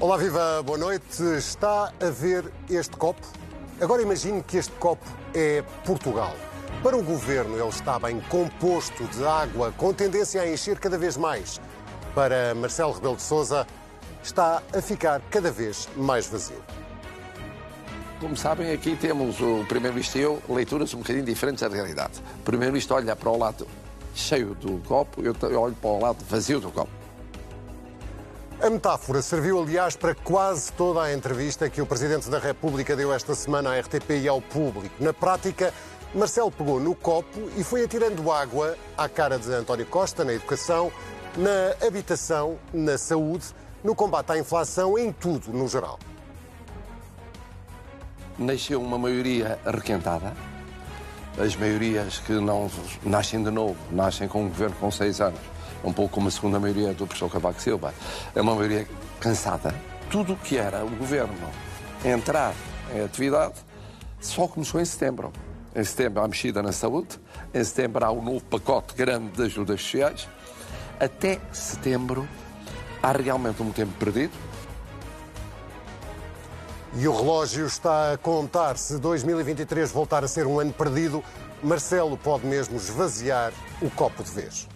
Olá, viva, boa noite. Está a ver este copo? Agora imagine que este copo é Portugal. Para o governo, ele está bem composto de água, com tendência a encher cada vez mais. Para Marcelo Rebelo de Sousa, está a ficar cada vez mais vazio. Como sabem, aqui temos o Primeiro-Ministro e eu, leituras um bocadinho diferentes da realidade. O Primeiro-Ministro olha para o lado cheio do copo, eu olho para o lado vazio do copo. A metáfora serviu, aliás, para quase toda a entrevista que o Presidente da República deu esta semana à RTP e ao público. Na prática, Marcelo pegou no copo e foi atirando água à cara de António Costa na educação, na habitação, na saúde, no combate à inflação, em tudo, no geral. Nasceu uma maioria requentada. As maiorias que não nascem de novo, nascem com um governo com seis anos um pouco como a segunda maioria do professor Cavaco Silva. É uma maioria cansada. Tudo o que era o governo entrar em atividade só começou em setembro. Em setembro há a mexida na saúde, em setembro há o um novo pacote grande de ajudas sociais. Até setembro há realmente um tempo perdido. E o relógio está a contar. Se 2023 voltar a ser um ano perdido, Marcelo pode mesmo esvaziar o copo de vez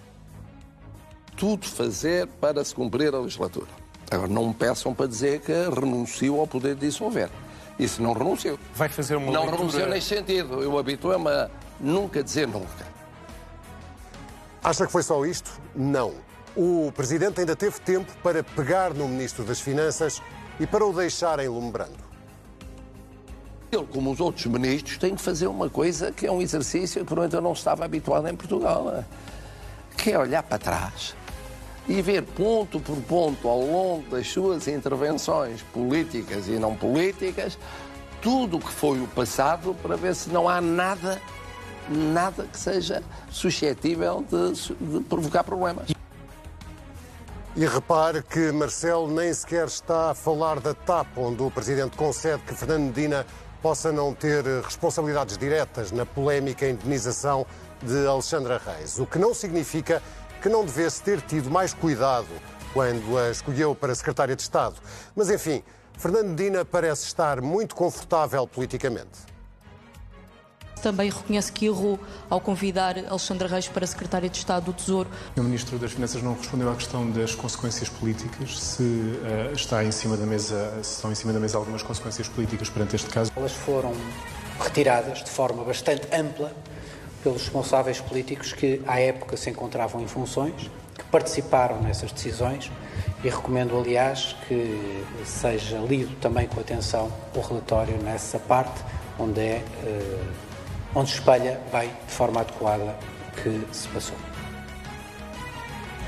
tudo fazer para se cumprir a legislatura. Agora, não me peçam para dizer que renuncio ao poder de dissolver. Isso não renuncio. Vai fazer uma Não leitura... renuncio nesse sentido. Eu habituo-me a nunca dizer nunca. Acha que foi só isto? Não. O Presidente ainda teve tempo para pegar no Ministro das Finanças e para o deixar enlumbrando. Ele, como os outros ministros, tem que fazer uma coisa que é um exercício que, por eu não estava habituado em Portugal, que é olhar para trás e ver ponto por ponto ao longo das suas intervenções políticas e não políticas tudo o que foi o passado para ver se não há nada, nada que seja suscetível de, de provocar problemas. E repare que Marcelo nem sequer está a falar da TAP, onde o Presidente concede que Fernando Medina possa não ter responsabilidades diretas na polémica indenização de Alexandra Reis, o que não significa que não devesse ter tido mais cuidado quando a escolheu para secretária de Estado. Mas, enfim, Fernando Medina parece estar muito confortável politicamente. Também reconhece que errou ao convidar Alexandre Reis para secretária de Estado do Tesouro. O Ministro das Finanças não respondeu à questão das consequências políticas, se uh, está em cima da mesa, se estão em cima da mesa algumas consequências políticas perante este caso. Elas foram retiradas de forma bastante ampla pelos responsáveis políticos que, à época, se encontravam em funções, que participaram nessas decisões e recomendo, aliás, que seja lido também com atenção o relatório nessa parte, onde, é, eh, onde espelha bem, de forma adequada, o que se passou.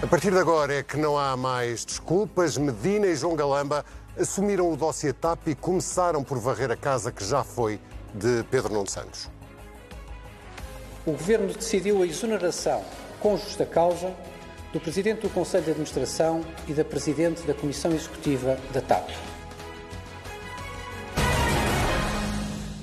A partir de agora é que não há mais desculpas. Medina e João Galamba assumiram o dossiê TAP e começaram por varrer a casa que já foi de Pedro Nuno Santos o Governo decidiu a exoneração, com justa causa, do Presidente do Conselho de Administração e da Presidente da Comissão Executiva da TAP.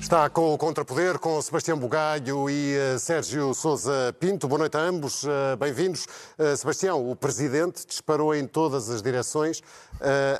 Está com o Contrapoder, com Sebastião Bugalho e uh, Sérgio Sousa Pinto. Boa noite a ambos, uh, bem-vindos. Uh, Sebastião, o Presidente disparou em todas as direções,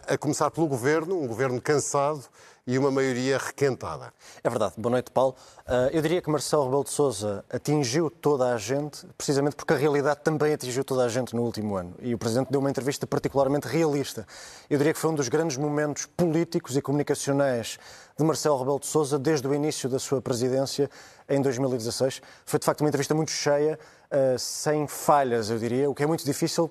a começar pelo Governo, um Governo cansado e uma maioria requentada. É verdade. Boa noite, Paulo. Uh, eu diria que Marcelo Rebelo de Sousa atingiu toda a gente, precisamente porque a realidade também atingiu toda a gente no último ano. E o Presidente deu uma entrevista particularmente realista. Eu diria que foi um dos grandes momentos políticos e comunicacionais de Marcelo Rebelo de Sousa desde o início da sua presidência em 2016. Foi, de facto, uma entrevista muito cheia, uh, sem falhas, eu diria, o que é muito difícil,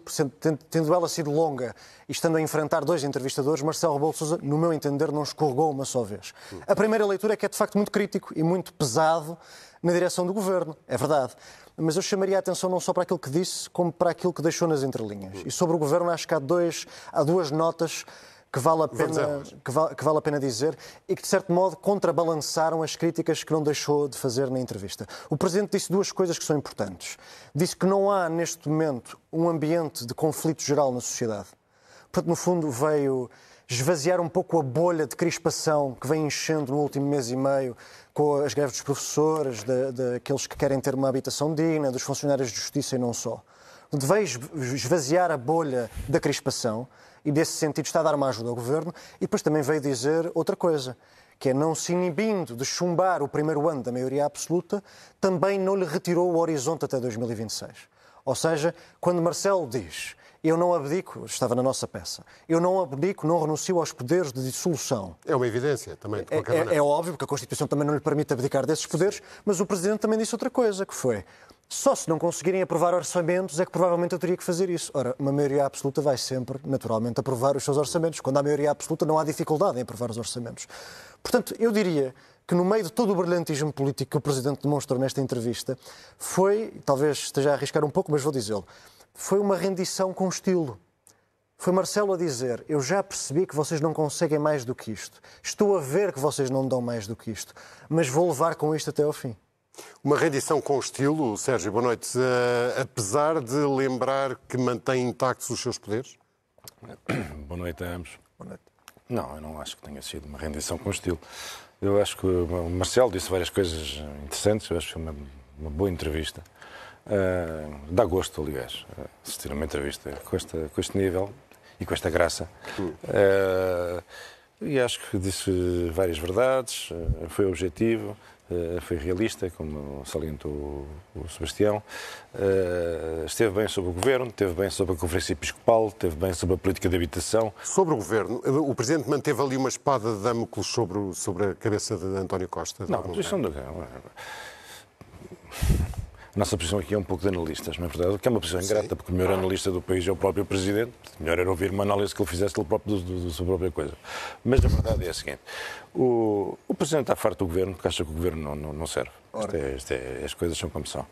tendo ela sido longa e estando a enfrentar dois entrevistadores, Marcelo Rebelo Sousa, no meu entender, não escorregou uma só vez. A primeira leitura é que é, de facto, muito crítico e muito pesado na direção do governo, é verdade. Mas eu chamaria a atenção não só para aquilo que disse, como para aquilo que deixou nas entrelinhas. E sobre o governo, acho que há, dois, há duas notas que vale, a pena, que, vale, que vale a pena dizer e que, de certo modo, contrabalançaram as críticas que não deixou de fazer na entrevista. O Presidente disse duas coisas que são importantes. Disse que não há, neste momento, um ambiente de conflito geral na sociedade. Portanto, no fundo, veio esvaziar um pouco a bolha de crispação que vem enchendo no último mês e meio com as greves dos professores, daqueles que querem ter uma habitação digna, dos funcionários de justiça e não só. Veio esvaziar a bolha da crispação e, nesse sentido, está a dar uma ajuda ao governo. E depois também veio dizer outra coisa, que é não se inibindo de chumbar o primeiro ano da maioria absoluta, também não lhe retirou o horizonte até 2026. Ou seja, quando Marcelo diz eu não abdico, estava na nossa peça, eu não abdico, não renuncio aos poderes de dissolução. É uma evidência também, de qualquer é, maneira. É óbvio, porque a Constituição também não lhe permite abdicar desses poderes, mas o Presidente também disse outra coisa, que foi só se não conseguirem aprovar orçamentos é que provavelmente eu teria que fazer isso. Ora, uma maioria absoluta vai sempre, naturalmente, aprovar os seus orçamentos. Quando há maioria absoluta, não há dificuldade em aprovar os orçamentos. Portanto, eu diria que no meio de todo o brilhantismo político que o Presidente demonstrou nesta entrevista, foi, talvez esteja a arriscar um pouco, mas vou dizê-lo, foi uma rendição com estilo. Foi Marcelo a dizer: Eu já percebi que vocês não conseguem mais do que isto. Estou a ver que vocês não dão mais do que isto. Mas vou levar com isto até ao fim. Uma rendição com estilo, Sérgio, boa noite. Uh, apesar de lembrar que mantém intactos os seus poderes? Boa noite a ambos. Boa noite. Não, eu não acho que tenha sido uma rendição com estilo. Eu acho que o Marcelo disse várias coisas interessantes, eu acho que foi uma, uma boa entrevista. Uh, dá gosto, aliás, assistir a uma entrevista com, esta, com este nível e com esta graça. Uh, e acho que disse várias verdades, foi objetivo, foi realista, como salientou o Sebastião. Esteve bem sobre o governo, esteve bem sobre a Conferência Episcopal, esteve bem sobre a política de habitação. Sobre o governo, o Presidente manteve ali uma espada de Damocles sobre, sobre a cabeça de António Costa? De não, a posição do a nossa posição aqui é um pouco de analistas, não é verdade? Que é uma posição ingrata, porque o melhor analista do país é o próprio Presidente. Melhor era ouvir uma análise que ele fizesse ele próprio da sua própria coisa. Mas a verdade é a seguinte: o, o Presidente está farto do Governo porque acha que o Governo não, não, não serve. Isto é, isto é, as coisas são como são.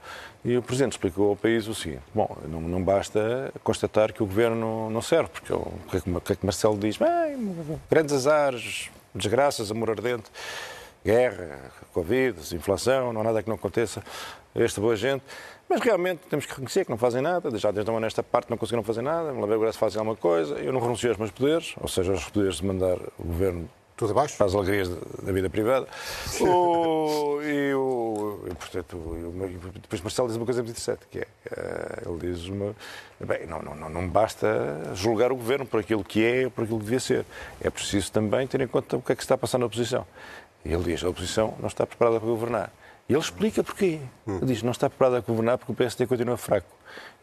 E o Presidente explicou ao país o seguinte: bom, não, não basta constatar que o Governo não serve, porque o que é que, o que, é que Marcelo diz? Bem, grandes azares, desgraças, amor ardente guerra, Covid, inflação, não há nada que não aconteça a esta boa gente. Mas realmente temos que reconhecer que não fazem nada, já desde uma nesta parte não conseguiram fazer nada, ver agora se fazem alguma coisa. Eu não renuncio aos meus poderes, ou seja, aos poderes de mandar o governo tudo abaixo? Para as alegrias da vida privada. o, e, o, e, portanto, e, depois Marcelo diz uma coisa muito interessante, que é, eh, ele diz uma... Bem, não, não, não basta julgar o governo por aquilo que é, por aquilo que devia ser. É preciso também ter em conta o que é que se está a passar na oposição. E ele diz, a oposição não está preparada para governar. Ele explica porquê. Ele diz, não está preparada para governar porque o PSD continua fraco.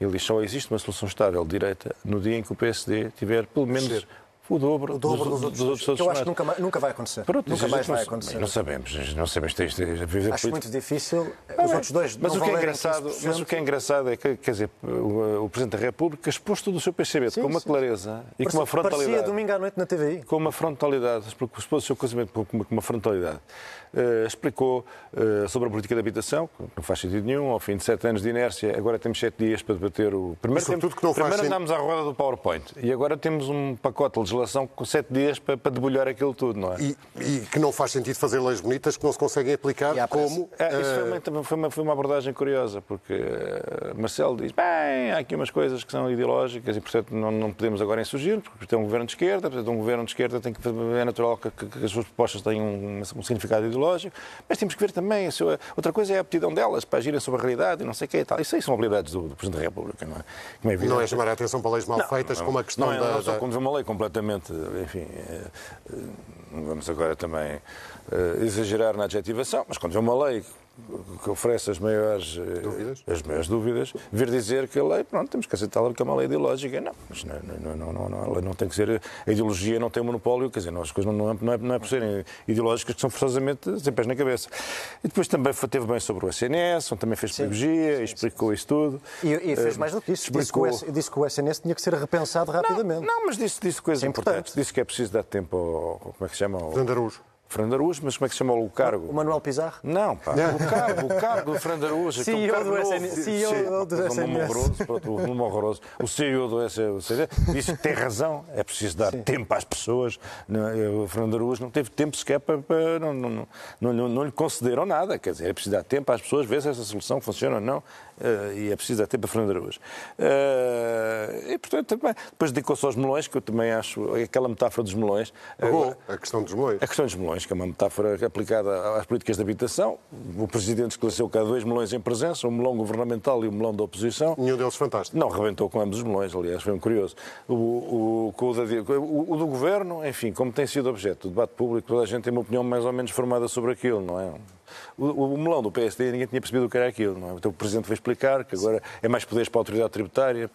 Ele diz, só existe uma solução estável direita no dia em que o PSD tiver pelo menos o dobro, o dobro dos, dos, dos, dos outros. Que eu acho que nunca, nunca vai acontecer. Pronto, nunca mais vai acontecer. Não sabemos, não sabemos. Isto, isto, acho muito difícil. Ah, os outros dois mas o que é engraçado, Mas o que é engraçado é que, quer dizer, o, o Presidente da República expôs todo o seu pensamento sim, com uma sim. clareza e com uma frontalidade. Parecia domingo à noite na TVI. Com uma frontalidade, expôs o seu conhecimento com uma, com uma frontalidade. Uh, explicou uh, sobre a política de habitação, que não faz sentido nenhum, ao fim de sete anos de inércia, agora temos sete dias para debater o... Primeiro, tempo, que não primeiro andámos à roda do PowerPoint e agora temos um pacote de legislação com sete dias para, para debulhar aquilo tudo, não é? E, e, que não faz sentido fazer leis bonitas que não se conseguem aplicar como... É, isso foi uma, foi, uma, foi uma, abordagem curiosa, porque uh, Marcelo diz, bem, há aqui umas coisas que são ideológicas e, portanto, não, não podemos agora insurgir, porque tem um governo de esquerda, portanto, um governo de esquerda tem que, é natural que, que, que as suas propostas tenham um, um significado ideológico, mas temos que ver também, a sua, outra coisa é a aptidão delas para agirem sobre a realidade e não sei o que e tal. Isso aí são habilidades do, do Presidente da República, não é? é não é chamar a atenção para leis mal não, feitas, não, como a questão não, é, da... Não, só quando vê uma lei completamente, enfim, eh, eh, vamos agora também uh, exagerar na adjetivação, mas quando vê uma lei que oferece as maiores eh, dúvidas, as maiores dúvidas vir dizer que a lei, pronto, temos que aceitá-la porque é uma lei ideológica. Não, mas não, não, não, não, não, não tem que ser. A ideologia não tem monopólio, quer dizer, não, as coisas não, não, é, não é por serem ideológicas que são forçosamente sem pés na cabeça. E depois também teve bem sobre o SNS, onde também fez pedagogia, explicou isso tudo. E, e fez mais do que isso. Explicou... Disse, que o, disse que o SNS tinha que ser repensado rapidamente. Não, não mas disse, disse coisas é importantes. Disse que é preciso dar tempo ao. Como é que se chama? Ao... Fernando Araújo. Fernando Araújo, mas como é que se chama o cargo? O Manuel Pizarro? Não, pá, o cargo, o cargo do Fernando Araújo. CEO é um do SNS. CEO do SNS. Horroroso, pronto, um horroroso. O CEO do SNS disse que tem razão, é preciso dar Sim. tempo às pessoas. O Fernando Araújo não teve tempo sequer para... para não, não, não, não, não lhe concederam nada, quer dizer, é preciso dar tempo às pessoas, ver se essa solução funciona ou não. Uh, e é preciso dar tempo a Fernando Araújo. Uh, e, portanto, também, depois dedicou-se aos melões, que eu também acho aquela metáfora dos melões. Agora, a questão dos melões. A questão dos melões que é uma metáfora aplicada às políticas de habitação. O Presidente esclareceu que há dois melões em presença, o melão governamental e o melão da oposição. Nenhum deles fantástico. Não, rebentou com ambos os melões, aliás, foi um curioso. O, o, o, o do Governo, enfim, como tem sido objeto do debate público, toda a gente tem uma opinião mais ou menos formada sobre aquilo, não é? O, o, melão do PSD ninguém tinha percebido o que era aquilo. Não é? Então o Presidente veio explicar que agora é mais poderes para a autoridade tributária,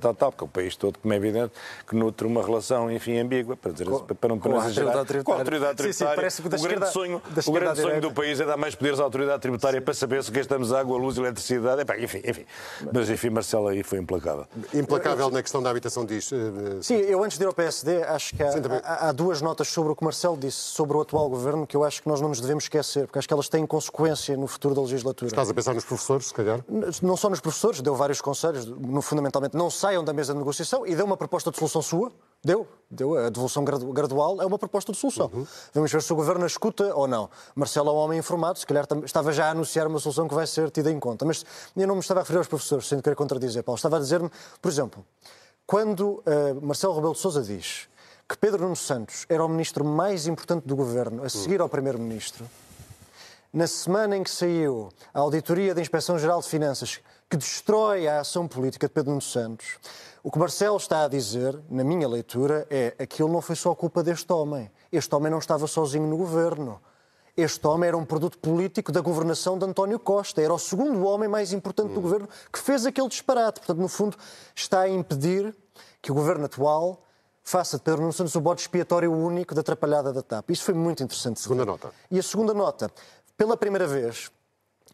tal, tal, porque o país todo, como é evidente, que nutre uma relação, enfim, ambígua, para, dizer, com, para não, para não exagerar, com a autoridade tributária. Sim, sim, parece que o grande sonho, o grande sonho do país é dar mais poderes à autoridade tributária sim. para saber se gastamos água, luz e eletricidade. Epá, enfim, enfim. Mas, enfim, Marcelo aí foi implacável. Implacável na questão da habitação diz. Uh, sim, eu antes de ir ao PSD, acho que há, há, há duas notas sobre o que Marcelo disse sobre o atual governo que eu acho que nós não nos devemos esquecer, porque acho que elas têm consequência no futuro da legislatura. Estás a pensar nos professores, se calhar? Não só nos professores, deu vários conselhos, no, fundamentalmente não saiam da mesa de negociação e deu uma proposta de solução sua. Deu, deu. A devolução gradual é uma proposta de solução. Uhum. Vamos ver se o Governo a escuta ou não. Marcelo é um homem informado, se calhar estava já a anunciar uma solução que vai ser tida em conta. Mas eu não me estava a referir aos professores, sem querer contradizer, Paulo. Estava a dizer-me, por exemplo, quando uh, Marcelo Rebelo de Sousa diz que Pedro Nuno Santos era o ministro mais importante do Governo, a seguir ao Primeiro-Ministro, na semana em que saiu a auditoria da Inspeção-Geral de Finanças, que destrói a ação política de Pedro Nuno Santos, o que Marcelo está a dizer, na minha leitura, é aquilo não foi só culpa deste homem. Este homem não estava sozinho no governo. Este homem era um produto político da governação de António Costa. Era o segundo homem mais importante do governo que fez aquele disparate. Portanto, no fundo, está a impedir que o governo atual faça de Pedro Nuno Santos o bode expiatório único da atrapalhada da TAP. Isso foi muito interessante. Segunda nota. E a segunda nota, pela primeira vez,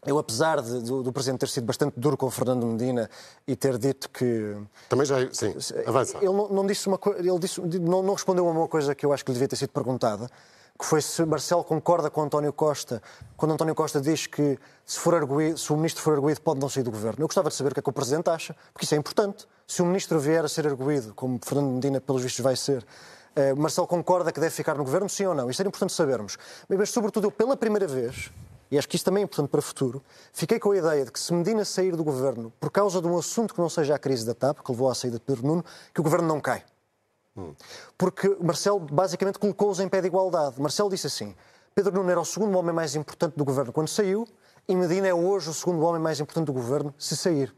eu, apesar de, do, do, Presidente ter sido bastante duro com o Fernando Medina e ter dito que. Também já. Sim, avança. Ele não, não disse uma coisa. Ele disse, não, não, respondeu a uma coisa que eu acho que lhe devia ter sido perguntada, que foi se Marcelo concorda com António Costa, quando António Costa diz que se, for arguído, se o ministro for arguído pode não sair do governo. Eu gostava de saber o que é que o Presidente acha, porque isso é importante. Se o ministro vier a ser arguído, como Fernando Medina, pelos vistos, vai ser. Uh, Marcelo concorda que deve ficar no governo, sim ou não? Isto era importante sabermos. Mas, sobretudo, eu, pela primeira vez, e acho que isto também é importante para o futuro, fiquei com a ideia de que se Medina sair do governo por causa de um assunto que não seja a crise da TAP, que levou à saída de Pedro Nuno, que o governo não cai. Porque Marcelo basicamente colocou-os em pé de igualdade. Marcelo disse assim: Pedro Nuno era o segundo homem mais importante do governo quando saiu, e Medina é hoje o segundo homem mais importante do governo se sair.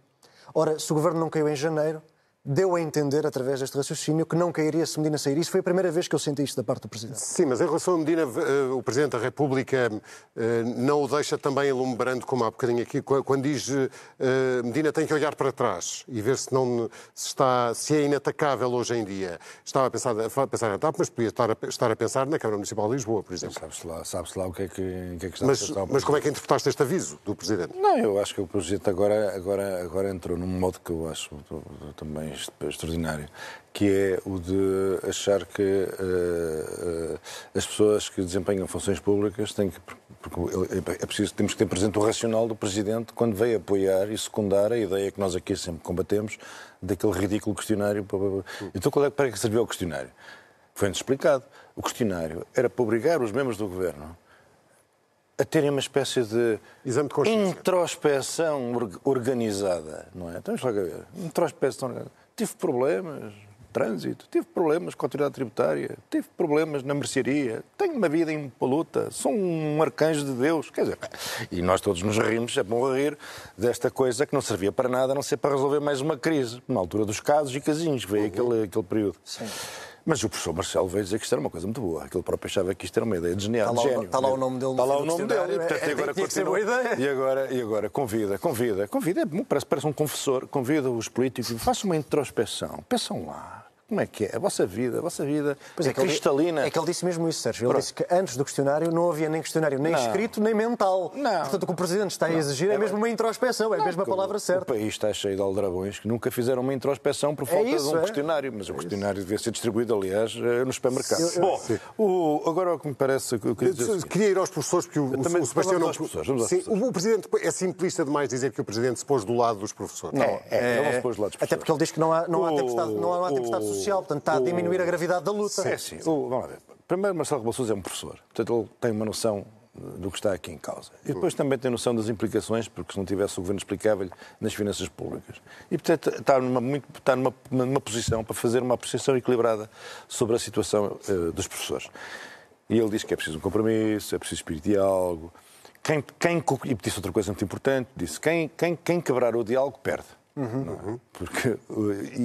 Ora, se o governo não caiu em janeiro, deu a entender, através deste raciocínio, que não cairia se Medina sair. Isso foi a primeira vez que eu senti isto da parte do Presidente. Sim, mas em relação a Medina, eh, o Presidente da República eh, não o deixa também alumbrando, como há bocadinho aqui, quando diz eh, Medina tem que olhar para trás e ver se, não, se, está, se é inatacável hoje em dia. Estava a pensar, a pensar na TAP, mas podia estar a, estar a pensar na Câmara Municipal de Lisboa, por exemplo. Sabe-se lá, sabe lá o que é que, que, é que está mas, a pensar. Mas como é que interpretaste este aviso do Presidente? Não, eu acho que o Presidente agora, agora, agora entrou num modo que eu acho também extraordinário que é o de achar que uh, uh, as pessoas que desempenham funções públicas têm que. Porque é preciso, temos que ter presente o racional do Presidente quando veio apoiar e secundar a ideia que nós aqui sempre combatemos daquele ridículo questionário. Então, qual é, para que serviu o questionário? Foi-nos explicado. O questionário era para obrigar os membros do Governo a terem uma espécie de, de introspeção organizada, não é? Então, vamos lá ver. Introspeção organizada tive problemas trânsito, tive problemas com a autoridade tributária, tive problemas na mercearia, tenho uma vida impoluta, sou um arcanjo de Deus. Quer dizer, e nós todos nos rimos, é bom rir, desta coisa que não servia para nada, a não ser para resolver mais uma crise, na altura dos casos e casinhos, veio uhum. aquele, aquele período. Sim. Mas o professor Marcelo veio dizer que isto era uma coisa muito boa. Aquele próprio achava que isto era uma ideia de genial, está de gênio. Está lá o nome dele. Está lá o nome dele. Portanto, é, agora ideia. E agora, e agora convida, convida, convida. É, parece, parece um confessor. Convida os políticos. Faça uma introspeção. Pensam lá. Como é que é? A vossa vida, a vossa vida pois é, é cristalina. Ele, é que ele disse mesmo isso, Sérgio. Ele Pronto. disse que antes do questionário não havia nem questionário, nem não. escrito, nem mental. Não. Portanto, o que o Presidente está a exigir é, é mesmo uma introspeção, é não, mesmo a palavra certa. O país está cheio de aldrabões que nunca fizeram uma introspeção por é falta é isso, de um questionário, mas o é questionário devia ser distribuído, aliás, eh, no supermercado. Eu, eu, Bom, o, agora o que me parece... Eu queria, dizer queria ir aos professores, porque o, o, o Sebastião não... Sim, o Presidente é simplista demais dizer que o Presidente se pôs do lado dos professores. Não, é, ele não se pôs do lado dos professores. Até porque ele diz que não há, não há, tempestade, não há tempestade social, portanto está a diminuir a gravidade da luta. Sim, sim. O, vamos ver. Primeiro, Marcelo Rebelo Sousa é um professor. Portanto, ele tem uma noção do que está aqui em causa. E depois também tem noção das implicações, porque se não tivesse o governo explicava-lhe nas finanças públicas. E, portanto, está numa, muito, está numa, numa posição para fazer uma apreciação equilibrada sobre a situação uh, dos professores. E ele diz que é preciso um compromisso, é preciso espírito de diálogo. Quem, quem, e disse outra coisa muito importante, disse quem, quem, quem quebrar o diálogo perde. Uhum. É? Porque,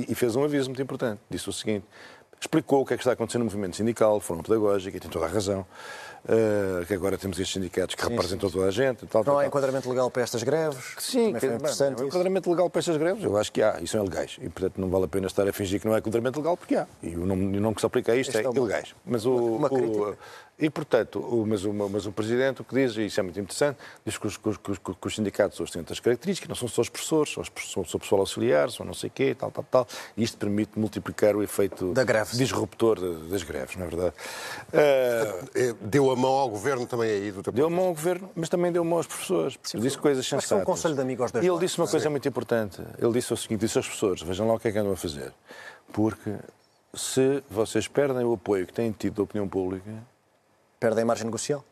e, fez um aviso muito importante. Disse o seguinte, explicou o que é que está acontecendo no movimento sindical, de forma pedagógica, e tem toda a razão. Uh, que agora temos estes sindicatos que sim, representam sim, toda a gente. Tal, não tal, há enquadramento legal para estas greves? Sim, que, bem, bem, enquadramento legal para estas greves, eu acho que há, e são ilegais. E, portanto, não vale a pena estar a fingir que não há enquadramento legal, porque há. E o nome, o nome que se aplica a isto este é, é ilegais. Mas o, uma, uma o, e, portanto, o, mas, o, mas o Presidente o que diz, e isso é muito interessante, diz que os, que os, que os sindicatos hoje têm outras características, não são só os professores, são, são, são pessoal auxiliar, são não sei o quê, tal, tal, tal. E isto permite multiplicar o efeito disruptor das greves, não é verdade? Uh, deu a mão ao Governo também aí do teu Deu a mão ao Governo, mas também deu a mão aos professores. Sim, disse coisas sensatas. Foi um conselho de amigos dois E ele disse uma coisa muito importante. Ele disse o seguinte, disse aos professores, vejam lá o que é que andam a fazer. Porque se vocês perdem o apoio que têm tido da opinião pública, perdem a margem negocial.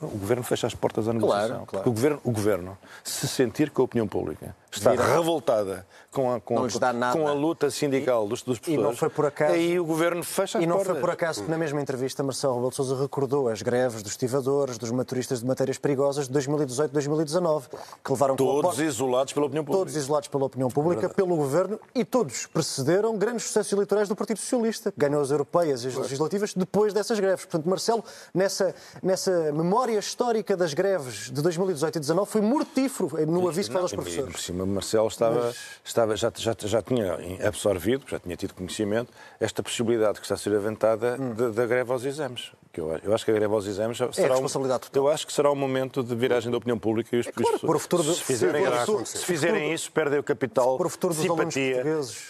O Governo fecha as portas à negociação. Claro, claro. O, governo, o Governo, se sentir que a opinião pública está Vira. revoltada com a, com, a, com a luta sindical e, dos, dos professores, e não foi por acaso, aí o Governo fecha portas. E não foi por acaso que na mesma entrevista Marcelo Rebelo de Sousa recordou as greves dos estivadores, dos maturistas de matérias perigosas de 2018-2019, que levaram Todos isolados pela opinião pública. Todos isolados pela opinião pública, Verdade. pelo Governo, e todos precederam grandes sucessos eleitorais do Partido Socialista, que ganhou as europeias e as legislativas depois dessas greves. Portanto, Marcelo, nessa, nessa memória histórica das greves de 2018 e 2019, foi mortífero no aviso faz aos professores. Cima, Marcelo estava, Mas... estava já, já, já tinha absorvido, já tinha tido conhecimento, esta possibilidade que está a ser aventada hum. da greve aos exames. Que eu, eu, acho que a greve aos exames é será responsabilidade um, Eu acho que será um momento de viragem da opinião pública e os, é claro, por o futuro se fizerem, se fizerem isso, perdem o capital por o futuro de simpatia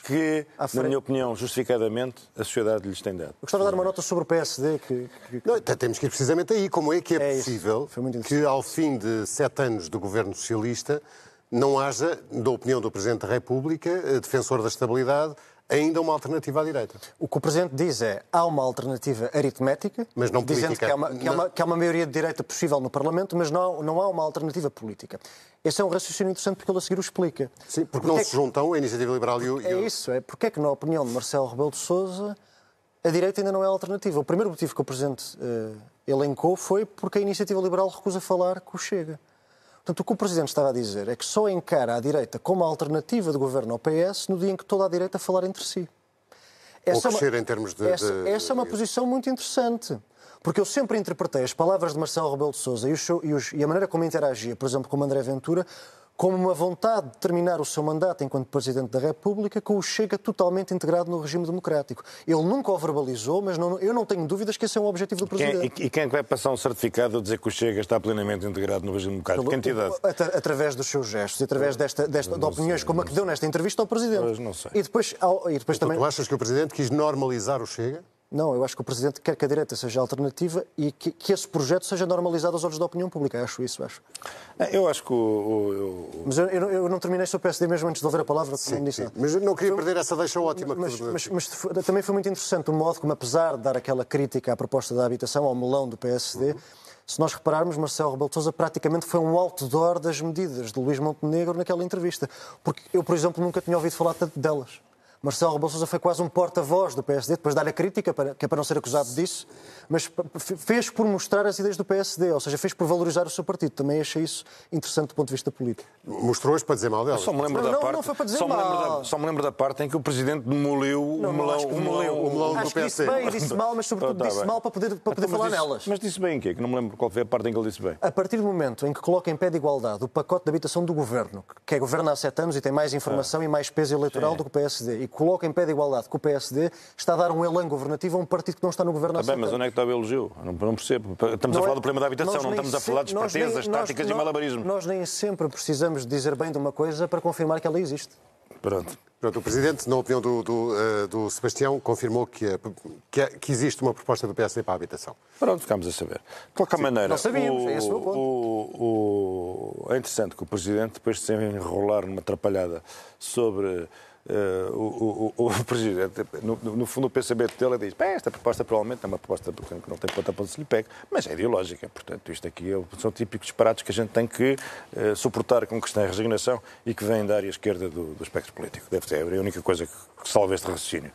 que, na minha opinião, justificadamente, a sociedade lhes tem dado. Eu gostava de dar uma nota sobre o PSD. Que, que... Não, temos que ir precisamente aí. Como é que é, é possível que, ao fim de sete anos do governo socialista, não haja, da opinião do Presidente da República, eh, defensor da estabilidade, ainda uma alternativa à direita. O que o Presidente diz é há uma alternativa aritmética, mas não dizendo política. que há, uma, que, há uma, que há uma maioria de direita possível no Parlamento, mas não, não há uma alternativa política. Esse é um raciocínio interessante porque ele a seguir o explica. Sim, porque, porque não é se juntam a Iniciativa Liberal e o... É isso, é porque é que, na opinião de Marcelo Rebelo de Sousa, a direita ainda não é alternativa. O primeiro motivo que o Presidente uh, elencou foi porque a Iniciativa Liberal recusa falar com o Chega. Portanto, o que o Presidente estava a dizer é que só encara a direita como alternativa de governo ao PS no dia em que toda a direita falar entre si. Essa Ou crescer é uma, em termos de essa, de... essa, é uma posição muito interessante. Porque eu sempre interpretei as palavras de Marcelo Rebelo de Sousa e, e, e, a maneira como interagia, por exemplo, com André Ventura, como uma vontade de terminar o seu mandato enquanto Presidente da República com o Chega totalmente integrado no regime democrático. Ele nunca o verbalizou, mas não, eu não tenho dúvidas que esse é um objetivo do Presidente. Quem, e, quem é vai passar um certificado a dizer que o Chega está plenamente integrado no regime democrático? Que entidade? Através dos seus gestos e através desta, desta de opiniões sei, como a que deu nesta entrevista ao Presidente. Mas não sei. E depois, e depois então, também... Tu achas que o Presidente quis normalizar o Chega? Não, eu acho que o Presidente quer que a direita seja alternativa e que, que esse projeto seja normalizado aos olhos da opinião pública. Acho isso, acho. É, eu acho que o... o, o... Mas eu, eu, eu, não terminei sobre o PSD mesmo antes de ouvir a palavra. Sim, não sim. Mas eu não queria foi... perder essa deixa ótima. Mas, mas, mas, mas, também foi muito interessante o modo como, apesar de dar aquela crítica à proposta da habitação, ao melão do PSD, uhum. se nós repararmos, Marcelo Rebelo de Sousa praticamente foi um outdoor das medidas de Luís Montenegro naquela entrevista. Porque eu, por exemplo, nunca tinha ouvido falar tanto delas. Marcelo Rebelo Sousa foi quase um porta-voz do PSD, depois dar a crítica, para, que é para não ser acusado disso, mas fez por mostrar as ideias do PSD, ou seja, fez por valorizar o seu partido. Também achei isso interessante do ponto de vista político. Mostrou-as para dizer mal dela. Só me lembro não, da parte, não foi para dizer só mal. Me lembro da, só me lembro da parte em que o Presidente demoliu não, o melão, o melão, o melão do PSD. disse bem disse mal, mas sobretudo tá, disse mal para poder, para poder então, falar disse, nelas. Mas disse bem o quê? Que não me lembro qual foi a parte em que ele disse bem. A partir do momento em que coloca em pé de igualdade o pacote de habitação do Governo, que é governo há sete anos e tem mais informação ah. e mais peso eleitoral Sim. do que o PSD, e coloca em pé de igualdade com o PSD, está a dar um elan governativo a um partido que não está no governo há tá mas onde é que está o elogio? Não, não percebo. Estamos não a falar é, do problema da habitação, não estamos a falar de espertezas, táticas nós, e malabarismo. Nós nem sempre precisamos dizer bem de uma coisa para confirmar que ela existe. Pronto. Pronto, o Presidente, na opinião do, do, uh, do Sebastião, confirmou que, é, que, é, que, existe uma proposta do PSD para a habitação. Pronto, ficamos a saber. De qualquer Sim, maneira, nós sabíamos, o, é esse o ponto. O, o, é interessante que o Presidente, depois de se enrolar numa atrapalhada sobre Uh, o, o, o, Presidente, no, no, fundo, o pensamento dele diz: esta proposta provavelmente é uma proposta que não tem ponta para se lhe pega, mas é ideológica. Portanto, isto aqui é, são típicos disparates que a gente tem que uh, suportar com questão de resignação e que vêm da área esquerda do, do espectro político. Deve ser a única coisa que salvo este raciocínio.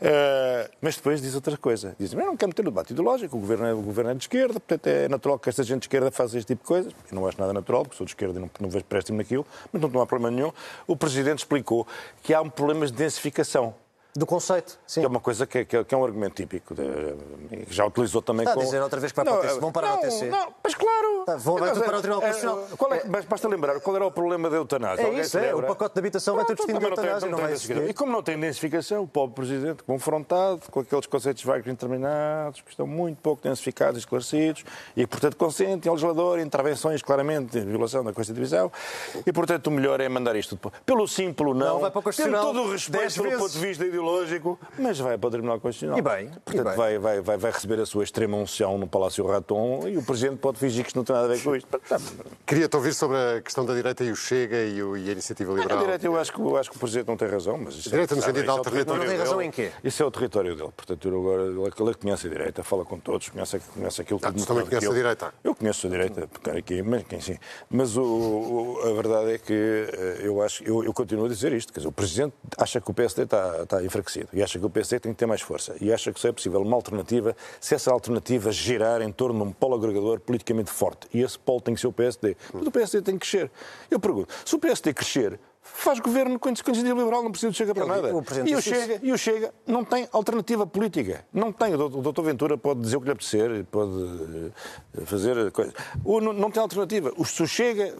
Uh, mas depois diz outra coisa. Diz, mas não quero meter no debate ideológico, o governo, é, o governo é de esquerda, portanto é natural que esta gente de esquerda faça este tipo de coisas. Eu não acho nada natural, porque sou de esquerda e não, não vejo préstimo naquilo, mas não, não há problema nenhum. O Presidente explicou que há um problema de densificação. Do conceito, sim. Que é uma coisa que é, que é um argumento típico. De, já utilizou também Está com... a dizer outra vez que vai não, para o TC, vão para não, o TC. Não, mas claro. Tá, vão, vai tudo para o Tribunal é, Constitucional. Qual é, mas basta lembrar, qual era o problema da eutanásia? É isso, é, o pacote de habitação vai ter destino de eutanásia, não, não existir. E como não tem densificação, o pobre Presidente, confrontado com aqueles conceitos vagos indeterminados, que estão muito pouco densificados e esclarecidos, e que, portanto, consente ao legislador intervenções claramente em violação da Constituição, e, portanto, o melhor é mandar isto pelo simples não, não vai para o Constitucional todo o respeito pelo ponto de vista ideológico, mas vai para o Tribunal Constitucional. E bem. Portanto, e bem. Vai, vai, vai, vai receber a sua extrema unção no Palácio Raton e o Presidente pode fingir que isto não tem nada a ver com isto. Queria-te ouvir sobre a questão da direita e o Chega e, o, e a Iniciativa Liberal. A direita, eu acho, que, eu acho que o Presidente não tem razão. Mas a direita no sentido de alternativa. Não tem razão em quê? Isso é o território dele. Portanto, eu agora, ele conhece a direita, fala com todos, conhece, conhece aquilo que... Ah, tu também conheces a direita? Eu conheço a direita, porque aqui, mas quem sim. Mas o, o, a verdade é que eh, eu acho, eu, eu continuo a dizer isto. Quer dizer, o Presidente acha que o PSD está, está enfraquecido e acha que o PSD tem que ter mais força e acha que só é possível uma alternativa se essa alternativa girar em torno de um polo agregador politicamente forte. E esse polo tem que ser o PSD. Mas o PSD tem que crescer. Eu pergunto, se o PSD crescer, faz governo com iniciativa liberal, não precisa de Chega para nada. e, o Chega, e o Chega não tem alternativa política. Não tem. O doutor Ventura pode dizer o que lhe apetecer, pode eh, fazer coisas. Não, não tem alternativa. Se o Chega,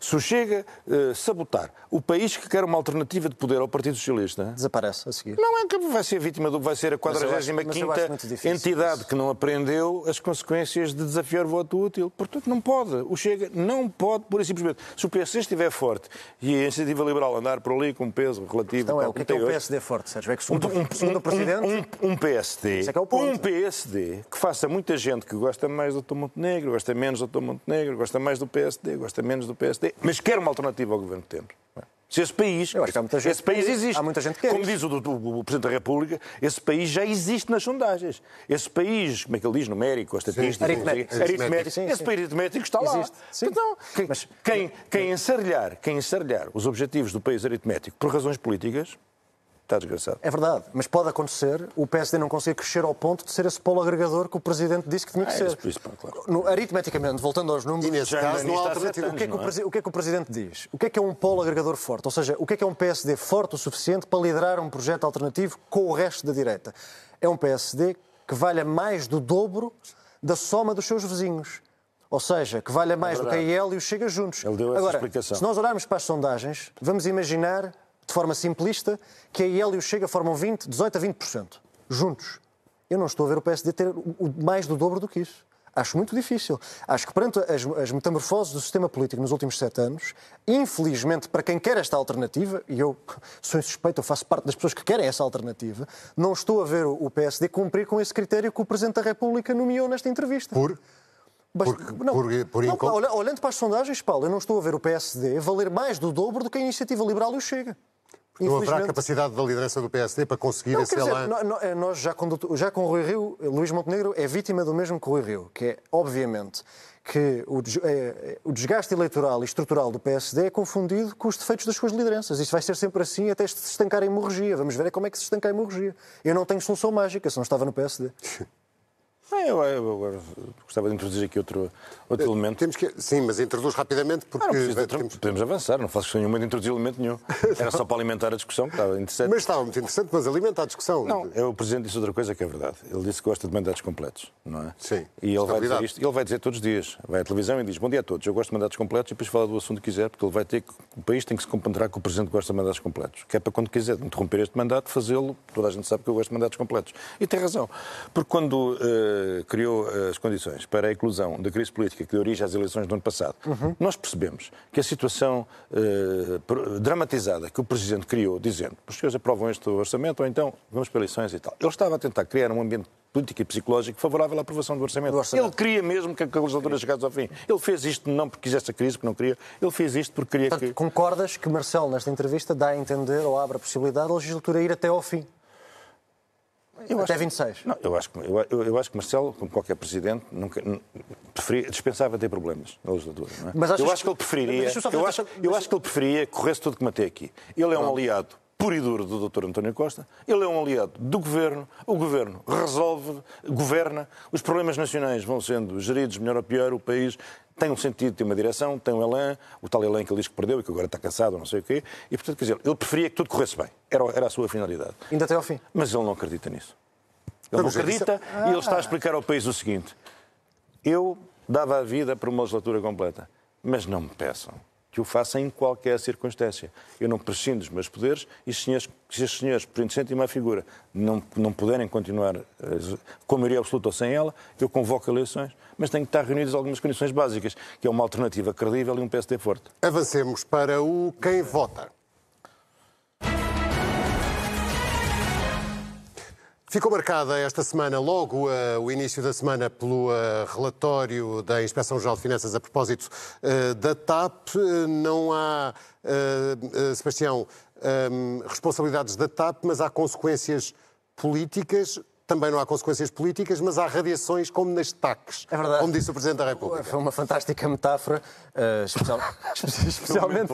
se o Chega uh, sabotar o país que quer uma alternativa de poder ao Partido Socialista... Desaparece a seguir. Não é que vai ser vítima do... Vai ser a 45ª entidade que não aprendeu as consequências de desafiar o voto útil. Portanto, não pode. O Chega não pode, pura e simplesmente. Se o PS estiver forte e iniciativa liberal andar por ali com peso relativo. Então é, o que é, que é o PSD forte, Sérgio? É que segundo, um, segundo um, o Presidente... Um, um PSD, é é um PSD que faça muita gente que gosta mais do Dr. Montenegro, gosta menos do Dr. Montenegro, gosta mais do PSD, gosta menos do PSD, mas quer uma alternativa ao governo que temos. Se esse país, Eu acho que há muita gente esse país existe. Há muita gente que Como diz o, o, o, Presidente da República, esse país já existe nas sondagens. Esse país, como é que ele diz, numérico, estatístico, aritmético, aritmético, sim, esse país aritmético está lá. Existe. Sim. Então, quem, Mas, quem, quem, quem ensarlhar os objetivos do país aritmético por razões políticas, está desgraçado. É verdade, mas pode acontecer o PSD não conseguir crescer ao ponto de ser esse polo agregador que o Presidente disse que tinha que ah, ser. Isso, isso, claro. no, aritmeticamente, voltando aos números... E nesse caso não há alternativa. O que, é que o, o que é que o Presidente diz? O que é que é um polo agregador forte? Ou seja, o que é que é um PSD forte o suficiente para liderar um projeto alternativo com o resto da direita? É um PSD que valha mais do dobro da soma dos seus vizinhos. Ou seja, que valha mais é do que a IEL e o Chega juntos. Ele deu essa Agora, explicação. se nós olharmos para as sondagens, vamos imaginar de forma simplista, que a IEL e o Chega formam 20, 18 a 20%, juntos. Eu não estou a ver o PSD ter mais do dobro do que isso. Acho muito difícil. Acho que perante as, as metamorfoses do sistema político nos últimos sete anos, infelizmente, para quem quer esta alternativa, e eu sou insuspeito, eu faço parte das pessoas que querem essa alternativa, não estou a ver o PSD cumprir com esse critério que o Presidente da República nomeou nesta entrevista. Por? Bast... Por, não, por, por não, olhando para as sondagens, Paulo, eu não estou a ver o PSD valer mais do dobro do que a Iniciativa Liberal e o Chega. Não haverá capacidade da liderança do PSD para conseguir não, esse dizer, elan? Eh, nós já com, já com o Rui Rio, Luís Montenegro é vítima do mesmo que o Rui Rio, que é, obviamente, que o, é, o desgaste eleitoral e estrutural do PSD é confundido com os defeitos das suas lideranças. Isso vai ser sempre assim até se estancar a hemorragia. Vamos ver é como é que se estanca a hemorragia. Eu não tenho solução mágica, se não estava no PSD. Eu, eu, agora gostava de introduzir aqui outro, outro elemento. Temos que, sim, mas introduz rapidamente porque. Ah, temos... Podemos avançar, não faço questão nenhuma de introduzir elemento nenhum. Era só para alimentar a discussão, que estava interessante. Mas estava muito interessante, mas alimenta a discussão. Não, é o Presidente disse outra coisa que é verdade. Ele disse que gosta de mandatos completos, não é? Sim. E ele vai dizer isto, ele vai dizer todos os dias. Vai à televisão e diz: Bom dia a todos, eu gosto de mandatos completos e depois fala do assunto que quiser, porque ele vai ter que. O país tem que se compenetrar que o Presidente gosta de mandatos completos. Que é para quando quiser interromper este mandato, fazê-lo. Toda a gente sabe que eu gosto de mandatos completos. E tem razão. Porque quando uh, criou. Uh, as condições para a inclusão da crise política que deu origem às eleições do ano passado, uhum. nós percebemos que a situação uh, dramatizada que o Presidente criou, dizendo os senhores aprovam este orçamento ou então vamos para eleições e tal, ele estava a tentar criar um ambiente político e psicológico favorável à aprovação do orçamento. do orçamento. Ele queria mesmo que a legislatura chegasse ao fim. Ele fez isto não porque quisesse a crise, porque não queria. Ele fez isto porque queria Portanto, que... Concordas que Marcelo, nesta entrevista, dá a entender ou abre a possibilidade da legislatura ir até ao fim? Eu Até acho, 26. Não, eu, acho, eu, eu, eu, acho que Marcelo, como qualquer presidente, nunca, preferia, dispensava ter problemas na legislatura. É? Mas eu acho que ele preferiria. Eu acho, eu acho que ele preferia que corresse tudo que matei aqui. Ele é um aliado puro e duro do Dr. António Costa. Ele é um aliado do Governo. O Governo resolve, governa. Os problemas nacionais vão sendo geridos melhor ou pior. O país tem um sentido, tem uma direção, tem um elan, o tal elan que ele diz que perdeu e que agora está cansado, não sei o quê. E, portanto, quer dizer, ele preferia que tudo corresse bem. Era, era a sua finalidade. Ainda até ao fim. Mas ele não acredita nisso. Ele Vamos não acredita isso- e ele está a explicar ao país o seguinte. Eu dava a vida para uma legislatura completa, mas não me peçam que o faça em qualquer circunstância. Eu não prescindo dos meus poderes e se, os senhores, por inocente figura, não, não puderem continuar eh, com a maioria absoluta ou sem ela, eu convoco eleições, mas tenho que estar reunidas algumas condições básicas, que é uma alternativa credível e um PSD forte. Avancemos para o quem vota. Ficou marcada esta semana, logo eh, o início da semana, pelo eh, relatório da Inspeção-Geral de Finanças a propósito eh, da TAP. Não há, Sebastião, eh, responsabilidades da TAP, mas há consequências políticas. Também não há consequências políticas, mas há radiações como nas TACs, É verdade. como disse o Presidente da República. Foi uma fantástica metáfora, eh, especial- especialmente,